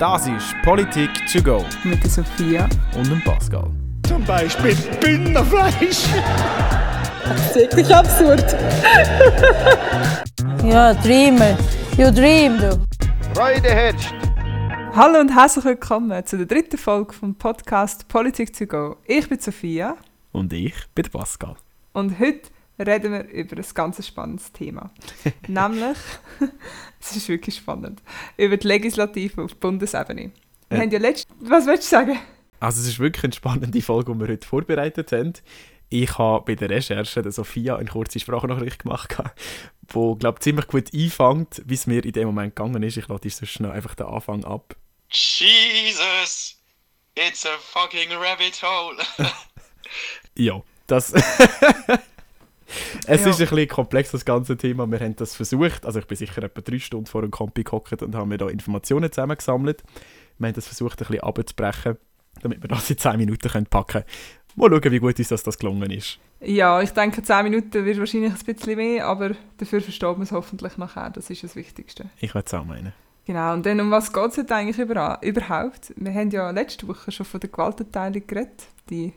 Das ist Politik to go Mit der Sophia. und dem Pascal. Zum Beispiel Bündnerfleisch. Das ist wirklich absurd. Ja, Dreamer. You dream, du. Freude herrscht. Hallo und herzlich willkommen zu der dritten Folge vom Podcast Politik to go. Ich bin Sophia Und ich bin Pascal. und heute reden wir über ein ganz spannendes Thema. Nämlich, es ist wirklich spannend, über die Legislative auf Bundesebene. Wir Ja. haben ja letzt... Was willst du sagen? Also es ist wirklich eine spannende Folge, die wir heute vorbereitet haben. Ich habe bei der Recherche der Sophia eine kurze Sprachnachricht gemacht, die, glaube ich, ziemlich gut einfängt, wie es mir in dem Moment gegangen ist. Ich lade uns sonst noch einfach den Anfang ab. Jesus! It's a fucking rabbit hole! Ja, das... es Ja. ist ein bisschen komplex, das ganze Thema. Wir haben das versucht. Also ich bin sicher etwa drei Stunden vor einem Kompi gehockt und haben mir da Informationen zusammengesammelt. Wir haben das versucht, ein bisschen abzubrechen, damit wir das in 10 Minuten können packen können. Mal schauen, wie gut uns das, das gelungen ist. Ja, ich denke, 10 Minuten wird wahrscheinlich ein bisschen mehr, aber dafür versteht man es hoffentlich nachher. Das ist das Wichtigste. Ich würde es auch meinen. Genau, und dann um was geht es heute eigentlich überhaupt? Wir haben ja letzte Woche schon von der Gewaltenteilung geredet. Die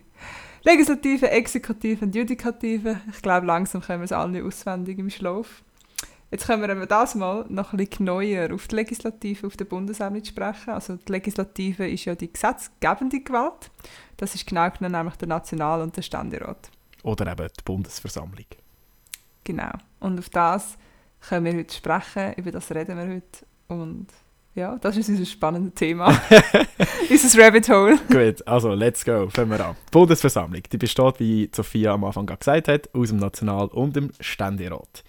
Legislative, Exekutive und Judikative. Ich glaube, langsam können wir es alle auswendig im Schlaf. Jetzt können wir das mal noch ein bisschen neuer auf die Legislative auf der Bundesebene sprechen. Also die Legislative ist ja die gesetzgebende Gewalt. Das ist genau genommen nämlich der National- und der Ständerat. Oder eben die Bundesversammlung. Genau. Und auf das können wir heute sprechen, über das reden wir heute. Und ja, das ist unser spannendes Thema. unser Rabbit Hole. Gut, also let's go. Fangen wir an. Die Bundesversammlung, die besteht, wie Sophia am Anfang gesagt hat, aus dem National- und dem Ständerat.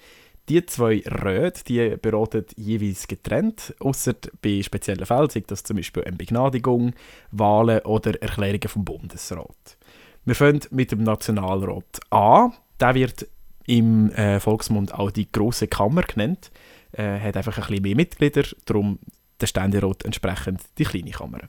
Die zwei Räte, die beraten jeweils getrennt, außer bei speziellen Fällen, sei das zum Beispiel eine Begnadigung, Wahlen oder Erklärungen vom Bundesrat. Wir fangen mit dem Nationalrat an. Der wird im äh, Volksmund auch die große Kammer genannt. Äh, hat einfach ein bisschen mehr Mitglieder, darum der Ständerat entsprechend die kleine Kammer.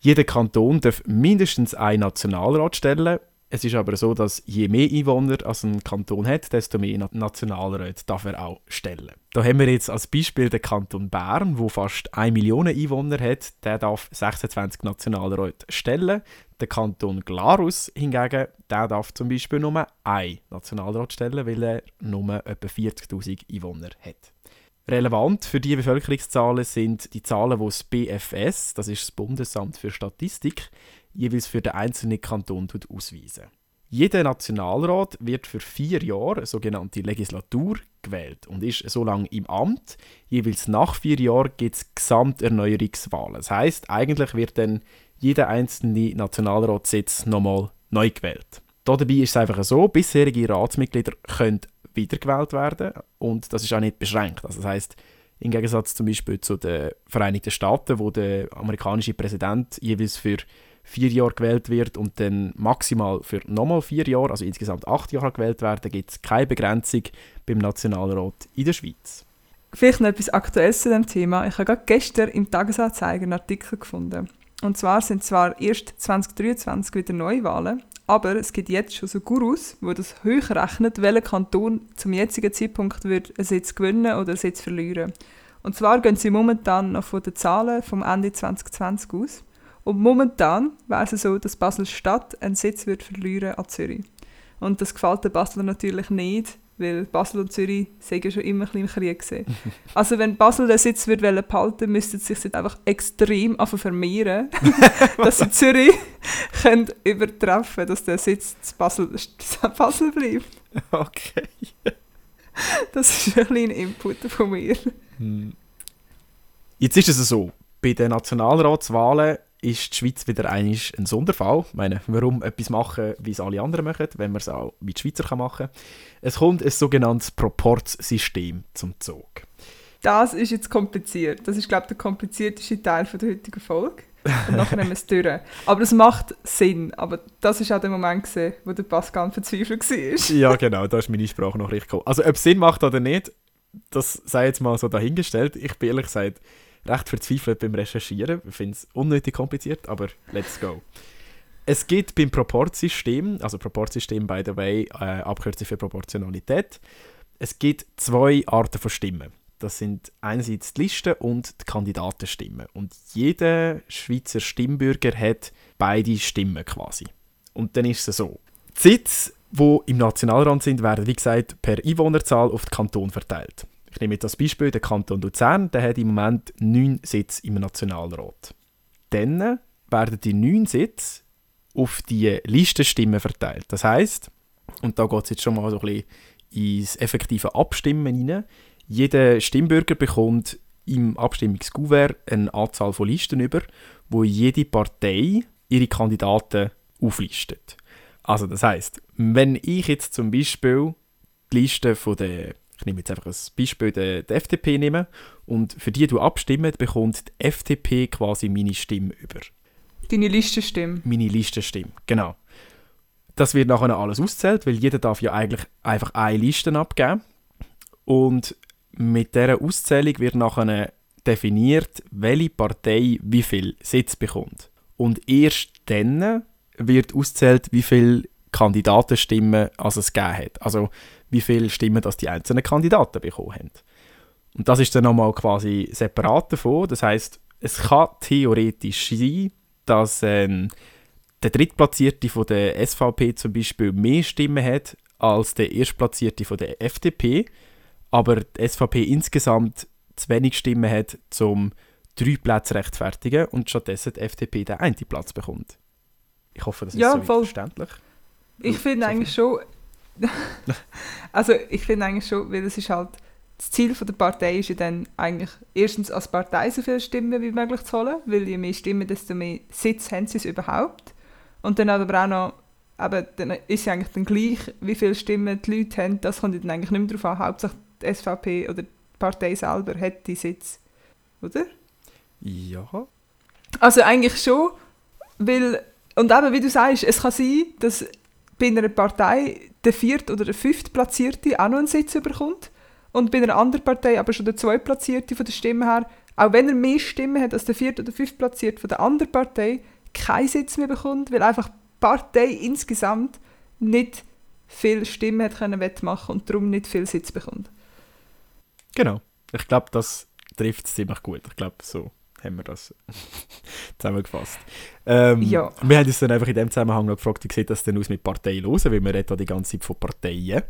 Jeder Kanton darf mindestens einen Nationalrat stellen. Es ist aber so, dass je mehr Einwohner als ein Kanton hat, desto mehr Na- Nationalräte darf er auch stellen. Da haben wir jetzt als Beispiel den Kanton Bern, wo fast 1 Million Einwohner hat. Der darf 26 Nationalräte stellen. Der Kanton Glarus hingegen, der darf zum Beispiel nur einen Nationalrat stellen, weil er nur etwa 40'000 Einwohner hat. Relevant für die Bevölkerungszahlen sind die Zahlen, die das BFS, das ist das Bundesamt für Statistik, jeweils für den einzelnen Kanton ausweisen. Jeder Nationalrat wird für vier Jahre, sogenannte Legislatur, gewählt und ist so lange im Amt. Jeweils nach vier Jahren gibt es Gesamterneuerungswahlen. Das heißt, eigentlich wird dann jeder einzelne Nationalratssitz nochmal neu gewählt. Dabei ist es einfach so, bisherige Ratsmitglieder können wiedergewählt werden und das ist auch nicht beschränkt. Also das heißt, im Gegensatz zum Beispiel zu den Vereinigten Staaten, wo der amerikanische Präsident jeweils für vier Jahre gewählt wird und dann maximal für nochmal vier Jahre, also insgesamt acht Jahre gewählt werden, gibt es keine Begrenzung beim Nationalrat in der Schweiz. Vielleicht noch etwas Aktuelles zu dem Thema. Ich habe gerade gestern im Tagesanzeiger einen Artikel gefunden. Und zwar sind zwar erst 2023 wieder Neuwahlen, aber es gibt jetzt schon so Gurus, wo das hochrechnet, welcher Kanton zum jetzigen Zeitpunkt wird einen Sitz gewinnen oder einen Sitz verlieren. Und zwar gehen sie momentan noch von den Zahlen vom Ende 2020 aus. Und momentan wäre es so, dass Basel-Stadt einen Sitz wird verlieren an Zürich. Und das gefällt den Basler natürlich nicht, weil Basel und Zürich sind ja schon immer ein bisschen im Krieg gesehen. Also wenn Basel den Sitz wird wollen behalten, müsste es sich jetzt einfach extrem vermehren, dass sie Zürich können übertreffen, dass der Sitz zu Basel, Basel bleibt. Okay. Das ist ein kleiner Input von mir. Jetzt ist es so, bei den Nationalratswahlen ist die Schweiz wieder einig ein Sonderfall. Ich meine, warum etwas machen, wie es alle anderen machen, wenn man es auch wie die Schweizer kann machen kann. Es kommt ein sogenanntes Proportsystem zum Zug. Das ist jetzt kompliziert. Das ist, glaube ich, der komplizierteste Teil von der heutigen Folge. Und nachher nehmen wir es durch. Aber es macht Sinn. Aber das ist auch der Moment, gewesen, wo der Pascal verzweifelt war. Ja, genau, da ist meine Sprachnachricht gekommen. Also, ob es Sinn macht oder nicht, das sei jetzt mal so dahingestellt. Ich bin ehrlich gesagt recht verzweifelt beim Recherchieren. Ich finde es unnötig kompliziert, aber let's go. Es gibt beim Proportsystem, also Proportsystem by the way, äh, Abkürzung für Proportionalität, es gibt zwei Arten von Stimmen. Das sind einerseits die Listen und die Kandidatenstimmen. Und jeder Schweizer Stimmbürger hat beide Stimmen quasi. Und dann ist es so. Die Sitze, die im Nationalrat sind, werden, wie gesagt, per Einwohnerzahl auf den Kanton verteilt. Ich nehme jetzt als Beispiel den Kanton Luzern, der hat im Moment neun Sitze im Nationalrat. Dann werden die neun Sitze auf die Listenstimmen verteilt. Das heißt, und da geht es jetzt schon mal so ein bisschen ins effektive Abstimmen rein, jeder Stimmbürger bekommt im Abstimmungskuvert eine Anzahl von Listen über, wo jede Partei ihre Kandidaten auflistet. Also das heißt, wenn ich jetzt zum Beispiel die Liste von der, ich nehme jetzt einfach als Beispiel der, FDP nehme und für die du abstimmen, bekommt die FDP quasi meine Stimme über. Deine Listenstimme. Meine Listenstimme, genau. Das wird nachher alles auszählt, weil jeder darf ja eigentlich einfach eine Liste abgeben. Und mit dieser Auszählung wird nachher definiert, welche Partei wie viel Sitz bekommt. Und erst dann wird auszählt, wie viele Kandidatenstimmen also es gegeben hat. Also wie viele Stimmen das die einzelnen Kandidaten bekommen haben. Und das ist dann nochmal quasi separat davon. Das heißt, es kann theoretisch sein, dass ähm, der Drittplatzierte von der SVP zum Beispiel mehr Stimmen hat als der Erstplatzierte von der FDP, aber die SVP insgesamt zu wenig Stimmen hat, um drei Plätze rechtfertigen und stattdessen die FDP den einen Platz bekommt. Ich hoffe, das ist Ja, so verständlich. Ich finde Sophie? eigentlich schon. also ich finde eigentlich schon, weil es ist halt das Ziel von der Partei ist ja dann eigentlich erstens als Partei so viele Stimmen wie möglich zu holen, weil je mehr Stimmen, desto mehr Sitz haben sie es überhaupt. Und dann aber auch noch, eben, dann ist ja eigentlich dann gleich, wie viele Stimmen die Leute haben, das kommt dann eigentlich nicht mehr darauf an. Hauptsache die SVP oder die Partei selber hat die Sitz. Oder? Ja. Also eigentlich schon, weil, und eben wie du sagst, es kann sein, dass bei einer Partei der viert oder der fünft Platzierte auch noch einen Sitz bekommt und bei einer anderen Partei aber schon der zweitplatzierte von der Stimme her, auch wenn er mehr Stimmen hat als der viert oder fünft Platzierte von der anderen Partei, keinen Sitz mehr bekommt, weil einfach die Partei insgesamt nicht viel Stimmen hat können wettmachen und darum nicht viel Sitz bekommt. Genau. Ich glaube, das trifft es ziemlich gut. Ich glaube, so haben wir das zusammengefasst. Ähm, Ja. Wir haben uns dann einfach in dem Zusammenhang noch gefragt, wie sieht das denn aus mit Parteilosen, weil wir reden da die ganze Zeit von Parteien.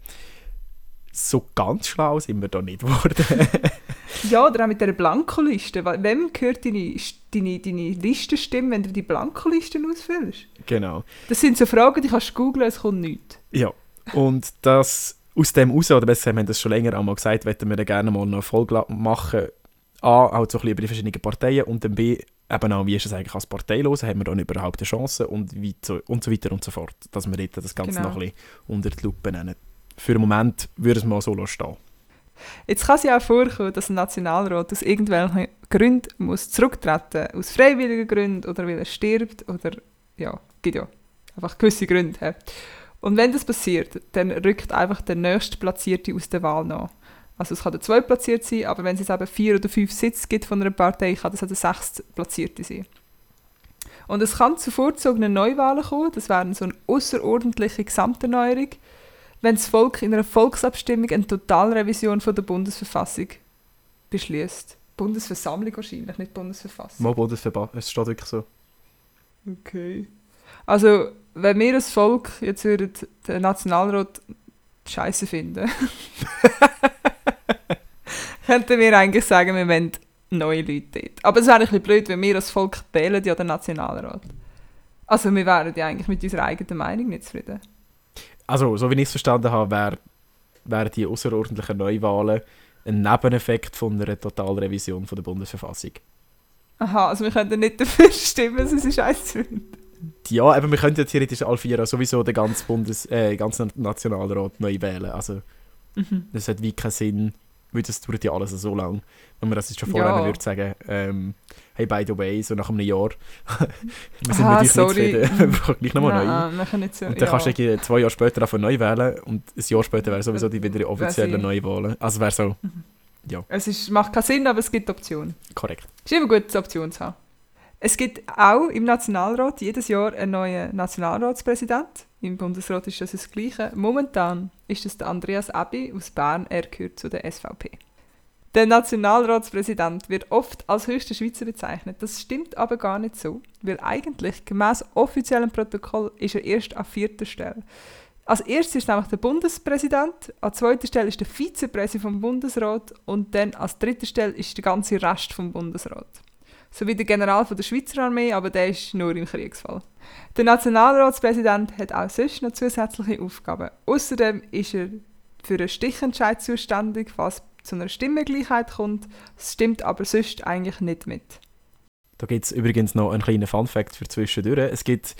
So ganz schlau sind wir da nicht geworden. Ja, oder auch mit dieser Blankoliste. Wem gehört deine, deine, deine Listenstimme, wenn du die Blankolisten ausfüllst? genau. Das sind so Fragen, die kannst du googlen, es kommt nichts. Ja. Und das aus dem raus, oder besser, wir haben das schon länger einmal gesagt, wollten wir dann gerne mal eine Folge machen. A, auch so ein bisschen über die verschiedenen Parteien und dann B, eben auch, wie ist es eigentlich als Parteilosen, haben wir dann überhaupt eine Chance und, wie so, und so weiter und so fort. Dass wir dort das Ganze Genau. noch ein bisschen unter die Lupe nehmen. Für den Moment würde es mal so stehen. Jetzt kann es ja auch vorkommen, dass ein Nationalrat aus irgendwelchen Gründen muss zurücktreten aus freiwilligen Gründen oder weil er stirbt oder ja, gibt ja einfach gewisse Gründe. Und wenn das passiert, dann rückt einfach der nächste Platzierte aus der Wahl nach. Also es kann der zweitplatzierte sein, aber wenn es jetzt eben vier oder fünf Sitze gibt von einer Partei, kann das auch der sechste Platzierte sein. Und es kann zu vorzogenen Neuwahlen kommen, das wäre so eine außerordentliche Gesamterneuerung, wenn das Volk in einer Volksabstimmung eine Totalrevision von der Bundesverfassung beschließt. Bundesversammlung wahrscheinlich, nicht Bundesverfassung. Mal Bundesverband, es steht wirklich so. Okay. Also, wenn wir als Volk jetzt würden den Nationalrat scheiße finden, könnten wir eigentlich sagen, wir wollen neue Leute dort. Aber es wäre ein bisschen blöd, wenn wir als Volk wählen ja den Nationalrat. Also, wir wären ja eigentlich mit unserer eigenen Meinung nicht zufrieden. Also, so wie ich es verstanden habe, wären wär die außerordentlichen Neuwahlen ein Nebeneffekt von einer Totalrevision von der Bundesverfassung. Aha, also wir könnten nicht dafür stimmen, dass sie scheiße finden. Ja, aber wir könnten ja theoretisch Alfira sowieso den ganzen Bundes, äh, ganzen Nationalrat neu wählen. Also das hat wie keinen Sinn, weil das dauert ja alles so lang. Wenn man das jetzt schon vorher Ja. würde sagen, ähm, hey, by the way, so nach einem Jahr, wir sind Aha, mit euch sorry. nicht zufrieden, wir brauchen gleich nochmal neu. Nicht so. Und dann ja. kannst du zwei Jahre später davon neu wählen und ein Jahr später wäre sowieso die wieder offizielle. Neuwahlen. Also wäre so Es ist, macht keinen Sinn, aber es gibt Optionen. korrekt. Es ist immer gut, eine Option zu haben. Es gibt auch im Nationalrat jedes Jahr einen neuen Nationalratspräsident. Im Bundesrat ist das das Gleiche. Momentan ist es der Andreas Abi aus Bern. Er gehört zu der SVP. Der Nationalratspräsident wird oft als höchster Schweizer bezeichnet. Das stimmt aber gar nicht so, weil eigentlich gemäß offiziellem Protokoll ist er erst an vierter Stelle. Als erstes ist nämlich der Bundespräsident, an zweiter Stelle ist der Vizepräsident vom Bundesrat und dann als dritter Stelle ist der ganze Rest vom Bundesrat. So wie der General von der Schweizer Armee, aber der ist nur im Kriegsfall. Der Nationalratspräsident hat auch sonst noch zusätzliche Aufgaben. Außerdem ist er für einen Stichentscheid zuständig, falls zu einer Stimmengleichheit kommt. Es stimmt aber sonst eigentlich nicht mit. Da gibt es übrigens noch einen kleinen Fun-Fact für zwischendurch. Es gibt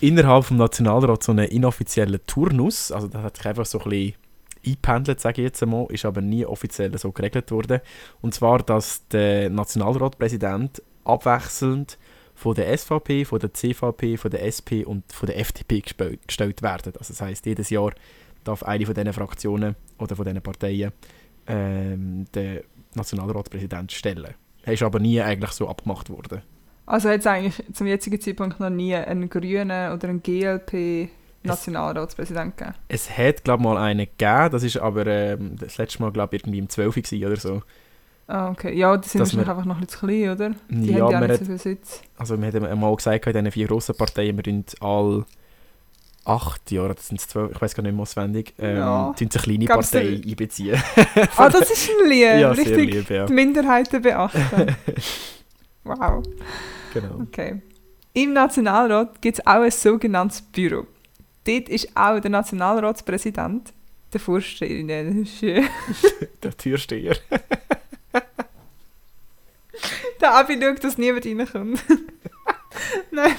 innerhalb des Nationalrats so einen inoffiziellen Turnus. Also, das hat einfach so ein bisschen eingependelt, sage ich jetzt einmal, ist aber nie offiziell so geregelt worden. Und zwar, dass der Nationalratpräsident abwechselnd von der SVP, von der CVP, von der SP und von der FDP gestellt werden. Also das heißt, jedes Jahr darf eine von diesen Fraktionen oder von diesen Parteien ähm, den Nationalratspräsident stellen. Er ist aber nie eigentlich so abgemacht worden. Also hat es eigentlich zum jetzigen Zeitpunkt noch nie einen Grünen oder einen GLP-Nationalratspräsident gegeben. Es hat, glaube ich, mal einen gegeben, das ist aber ähm, das letzte Mal, glaube ich, irgendwie im 12. gewesen oder so. Ah, okay. Ja, die sind Dass wahrscheinlich wir- einfach noch ein bisschen zu klein, oder? Die Ja, haben ja nicht hat- so viel Sitz. Also wir haben mal gesagt, in diesen vier grossen Parteien, wir tun all acht Jahre, das sind zwölf, ich weiß gar nicht mehr auswendig, ähm, Ja. tun sie eine kleine Gab's da- Partei einbeziehen. Ah, das ist ein Lied. ja, Richtig lieb, ja. die Minderheiten beachten. wow. Genau. Okay. Im Nationalrat gibt es auch ein sogenanntes Büro. Dort ist auch der Nationalratspräsident der Vorsteher. Der Türsteher. Der Abi schaut, dass niemand reinkommt. Nein.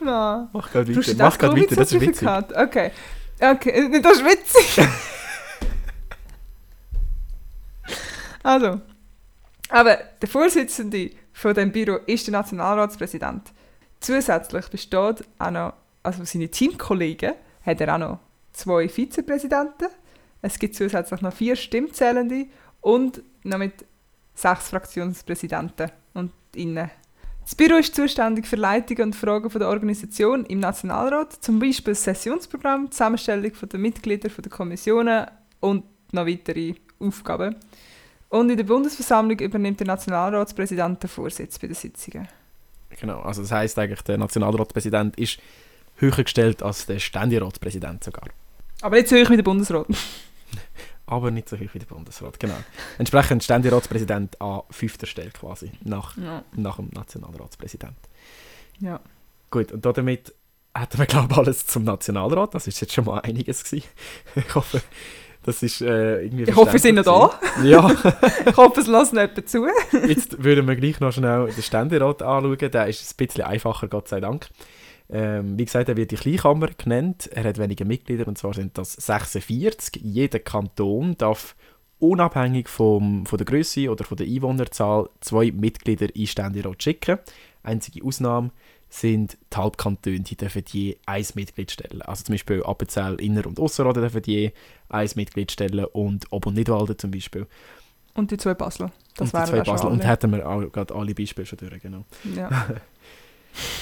Nein. Mach gerade weiter, mach gerade weiter, das ist witzig. Okay. Okay, äh, das ist witzig. also, aber der Vorsitzende von dem Büro ist der Nationalratspräsident. Zusätzlich besteht auch noch, also seine Teamkollegen, hat er auch noch zwei Vizepräsidenten. Es gibt zusätzlich noch vier Stimmzählende und noch mit sechs Fraktionspräsidenten und innen. Das Büro ist zuständig für Leitung und Fragen von der Organisation im Nationalrat, zum Beispiel das Sessionsprogramm, die Zusammenstellung der Mitglieder der Kommissionen und noch weitere Aufgaben. Und in der Bundesversammlung übernimmt der Nationalratspräsident den Vorsitz bei den Sitzungen. Genau, also das heisst eigentlich, der Nationalratspräsident ist höher gestellt als der Ständeratspräsident sogar. Aber nicht so hoch wie der Bundesrat. Aber nicht so hoch wie der Bundesrat, genau. Entsprechend Ständeratspräsident an fünfter Stelle quasi, nach, Ja. nach dem Nationalratspräsident. ja. Gut, und damit hätten wir, glaube ich, alles zum Nationalrat. Das ist jetzt schon mal einiges gewesen. Ich hoffe, das ist äh, irgendwie Ich hoffe, Sie sind noch da. gewesen. Ich hoffe, es lässt nicht jemand zu. Ja, jetzt würden wir gleich noch schnell den Ständerat anschauen. Der ist ein bisschen einfacher, Gott sei Dank. Ähm, wie gesagt, er wird die Kleinkammer genannt. Er hat wenige Mitglieder, und zwar sind das 46. Jeder Kanton darf unabhängig vom, von der Größe oder von der Einwohnerzahl zwei Mitglieder in Ständerat schicken. Einzige Ausnahme sind die Halbkantone, die dürfen je ein Mitglied stellen. Also zum Beispiel Appenzell, Inner- und Ausserrhoden dürfen je ein Mitglied stellen und Ob- und Nidwalden zum Beispiel. Und die zwei Basel. Das und die zwei Basel. Und hätten wir auch gerade alle Beispiele schon durch, genau. Ja.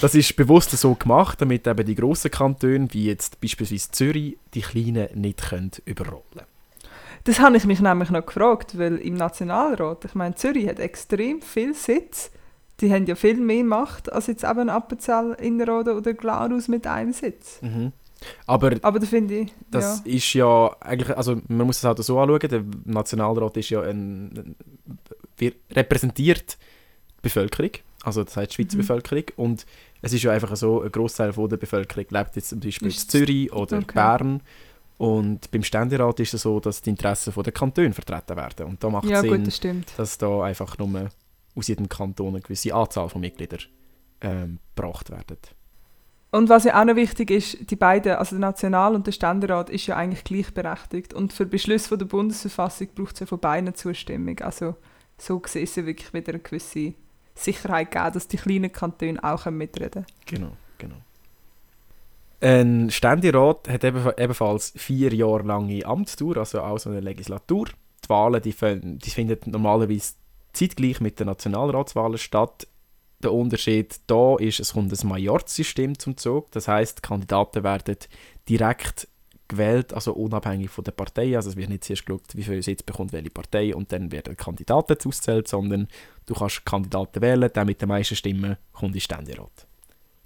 Das ist bewusst so gemacht, damit eben die grossen Kantone, wie jetzt beispielsweise Zürich, die kleinen nicht können überrollen Das habe ich mich nämlich noch gefragt, weil im Nationalrat, ich meine, Zürich hat extrem viel Sitz. Die haben ja viel mehr Macht als jetzt eben Appenzell, Innerrhoden oder Glarus mit einem Sitz. Mhm. Aber Aber da finde ich, das ja. ist ja eigentlich, also man muss es halt so anschauen, der Nationalrat ist ja ein, repräsentiert die Bevölkerung, also das heißt die Schweizer Mhm. Bevölkerung und es ist ja einfach so, ein Großteil von der Bevölkerung lebt jetzt zum Beispiel in Zürich oder okay. Bern und beim Ständerat ist es so, dass die Interessen der Kantone vertreten werden und da macht Ja, Sinn, gut, das dass da einfach nur aus jedem Kanton eine gewisse Anzahl von Mitgliedern ähm, gebracht werden. Und was ja auch noch wichtig ist, die beiden, also der National- und der Ständerat, ist ja eigentlich gleichberechtigt. Und für Beschlüsse von der Bundesverfassung braucht es ja von beiden Zustimmung. Also so gesehen ist ja wirklich wieder eine gewisse Sicherheit gegeben, dass die kleinen Kantone auch mitreden können. Genau, genau. Ein Ständerat hat ebenf- ebenfalls vier Jahre lange Amtsdauer, also auch so eine Legislatur. Die Wahlen die, die finden normalerweise zeitgleich mit den Nationalratswahlen statt. Der Unterschied da ist, es kommt ein Majorssystem zum Zug. Das heißt, Kandidaten werden direkt gewählt, also unabhängig von der Partei. Also es wird nicht zuerst geschaut, wie viele Sitze bekommt welche Partei und dann werden Kandidaten ausgezählt, sondern du kannst Kandidaten wählen, der mit den meisten Stimmen kommt in Ständerat.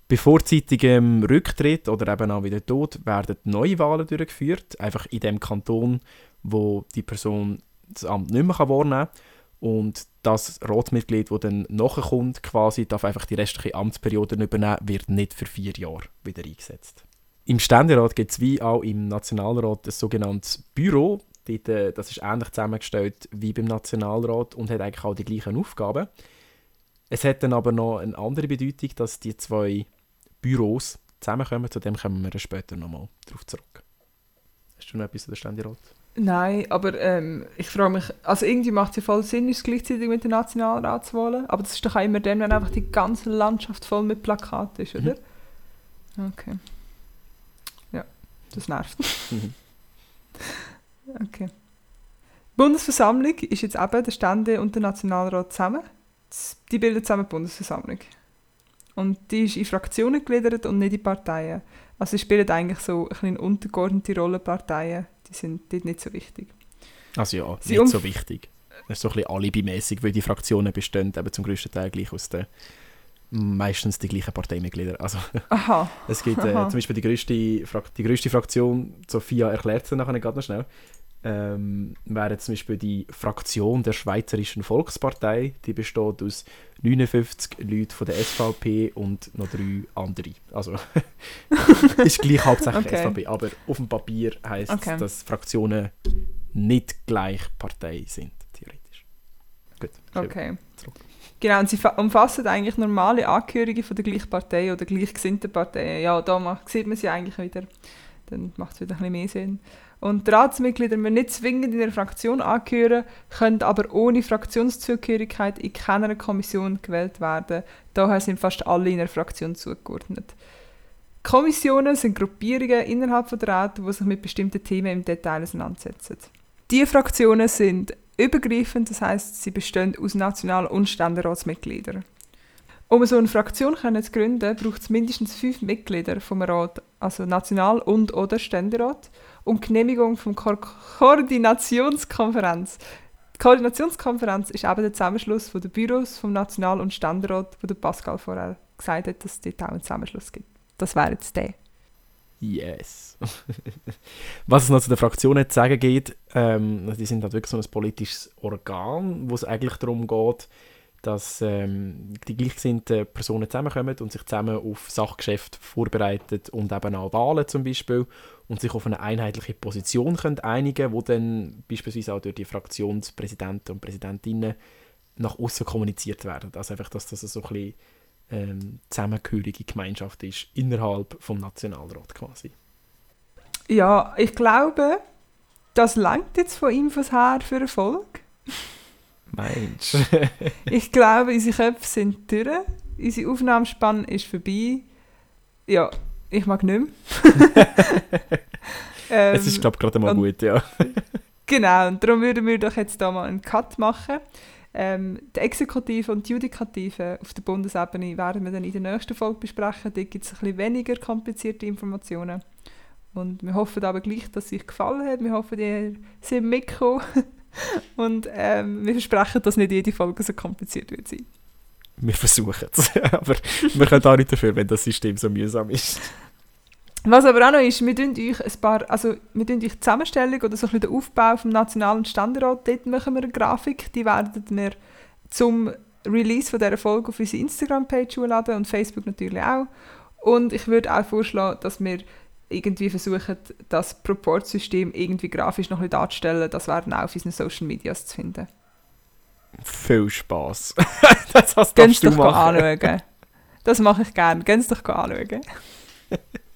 Bei vorzeitigem Rücktritt oder eben auch wieder Tod werden neue Wahlen durchgeführt, einfach in dem Kanton, wo die Person das Amt nicht mehr wahrnehmen kann. Und das Ratsmitglied, das dann nachkommt, quasi, darf einfach die restliche Amtsperiode übernehmen, wird nicht für vier Jahre wieder eingesetzt. Im Ständerat gibt es wie auch im Nationalrat ein sogenanntes Büro. Dort, äh, das ist ähnlich zusammengestellt wie beim Nationalrat und hat eigentlich auch die gleichen Aufgaben. Es hat dann aber noch eine andere Bedeutung, dass die zwei Büros zusammenkommen. Zu dem kommen wir später nochmal drauf zurück. Hast du noch etwas zu der Ständerat? Nein, aber ähm, ich frage mich, also irgendwie macht es ja voll Sinn, es gleichzeitig mit den Nationalratswahlen, aber das ist doch auch immer dann, wenn einfach die ganze Landschaft voll mit Plakaten ist, oder? Okay. Das nervt. Mhm. Okay. Die Bundesversammlung ist jetzt eben der Stände und der Nationalrat zusammen. Die bilden zusammen die Bundesversammlung. Und die ist in Fraktionen gegliedert und nicht in Parteien. Also sie spielen eigentlich so eine untergeordnete Rolle, Parteien. Die sind dort nicht so wichtig. Also ja, Sie nicht so wichtig. Das ist so ein bisschen alibimäßig, weil die Fraktionen bestehen eben zum größten Teil gleich aus den meistens die gleichen Parteimitglieder. Also Aha. es gibt äh, zum Beispiel die größte, die größte Fraktion, Sophia erklärt es nachher gerade noch schnell, ähm, wäre zum Beispiel die Fraktion der Schweizerischen Volkspartei. Die besteht aus 59 Leuten von der SVP und noch drei andere. Also ist gleich hauptsächlich Okay. SVP, aber auf dem Papier heisst Okay. es, dass Fraktionen nicht gleich Partei sind, theoretisch. Gut. Okay. Zurück. Genau, und sie fa- umfassen eigentlich normale Angehörige von der gleichen Partei oder gleichgesinnten Parteien. Ja, da macht, sieht man sie eigentlich wieder. Dann macht es wieder ein bisschen mehr Sinn. Und Ratsmitglieder müssen nicht zwingend in einer Fraktion angehören, können aber ohne Fraktionszugehörigkeit in keiner Kommission gewählt werden. Daher sind fast alle in einer Fraktion zugeordnet. Kommissionen sind Gruppierungen innerhalb der Rat, die sich mit bestimmten Themen im Detail auseinandersetzen. Die Fraktionen sind übergreifend, das heißt, sie bestehen aus National- und Ständeratsmitgliedern. Um so eine Fraktion zu gründen, braucht es mindestens fünf Mitglieder vom Rat, also National- und oder Ständerat, und Genehmigung vom Ko Koordinationskonferenz. Die Koordinationskonferenz ist eben der Zusammenschluss von den Büros vom National- und Ständerat, wo der Pascal vorher gesagt hat, dass es dort auch einen Zusammenschluss gibt. Das wäre jetzt der. Yes. Was es noch zu den Fraktionen zu sagen geht, ähm, die sind halt wirklich so ein politisches Organ, wo es eigentlich darum geht, dass ähm, die gleichgesinnten Personen zusammenkommen und sich zusammen auf Sachgeschäfte vorbereiten und eben auch Wahlen zum Beispiel und sich auf eine einheitliche Position können einigen wo dann beispielsweise auch durch die Fraktionspräsidenten und Präsidentinnen nach außen kommuniziert werden. Also einfach, dass das so ein bisschen ähm, zusammengehörige Gemeinschaft ist innerhalb vom Nationalrat quasi. Ja, ich glaube, das langt jetzt von Infos her für Erfolg. Mensch. Ich glaube, unsere Köpfe sind durch. Unsere Aufnahmespanne ist vorbei. Ja, ich mag nicht mehr. ähm, es ist, glaube ich, gerade mal und- gut, ja. Genau, und darum würden wir doch jetzt da mal einen Cut machen. Ähm, die Exekutive und die Judikative auf der Bundesebene werden wir dann in der nächsten Folge besprechen. Dort gibt es ein bisschen weniger komplizierte Informationen. Und wir hoffen aber gleich, dass es euch gefallen hat. Wir hoffen, ihr seid mitgekommen. Und ähm, wir versprechen, dass nicht jede Folge so kompliziert wird sein. Wir versuchen es. Aber wir können auch nicht dafür, wenn das System so mühsam ist. Was aber auch noch ist, wir tun euch ein paar, also wir tun euch die Zusammenstellung oder so ein bisschen den Aufbau vom Nationalen Ständerat, dort machen wir eine Grafik, die werden wir zum Release von dieser Folge auf unsere Instagram-Page hochladen und Facebook natürlich auch. Und ich würde auch vorschlagen, dass wir irgendwie versuchen, das Proportsystem irgendwie grafisch noch ein bisschen darzustellen. Das wäre dann auch auf unseren Social Medias zu finden. Viel Spass. das darfst du doch anschauen. Das mache ich gerne. Gönnt doch anschauen.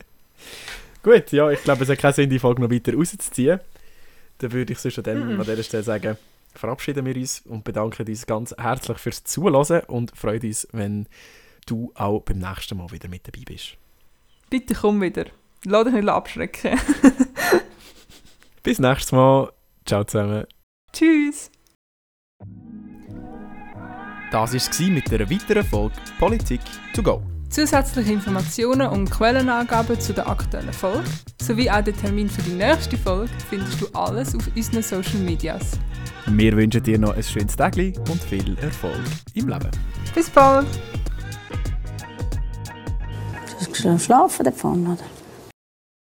Gut, ja, ich glaube, es hat keinen Sinn, die Folge noch weiter rauszuziehen. Dann würde ich sonst an, dem, an dieser Stelle sagen, verabschieden wir uns und bedanken uns ganz herzlich fürs Zuhören und freuen uns, wenn du auch beim nächsten Mal wieder mit dabei bist. Bitte komm wieder. Lass dich nicht abschrecken. Bis nächstes Mal. Ciao zusammen. Tschüss. Das war es mit einer weiteren Folge Politik to go. Zusätzliche Informationen und Quellenangaben zu der aktuellen Folge sowie auch den Termin für die nächste Folge findest du alles auf unseren Social Medias. Wir wünschen dir noch ein schönes Tag und viel Erfolg im Leben. Bis bald! Du hast schlafen davon, oder?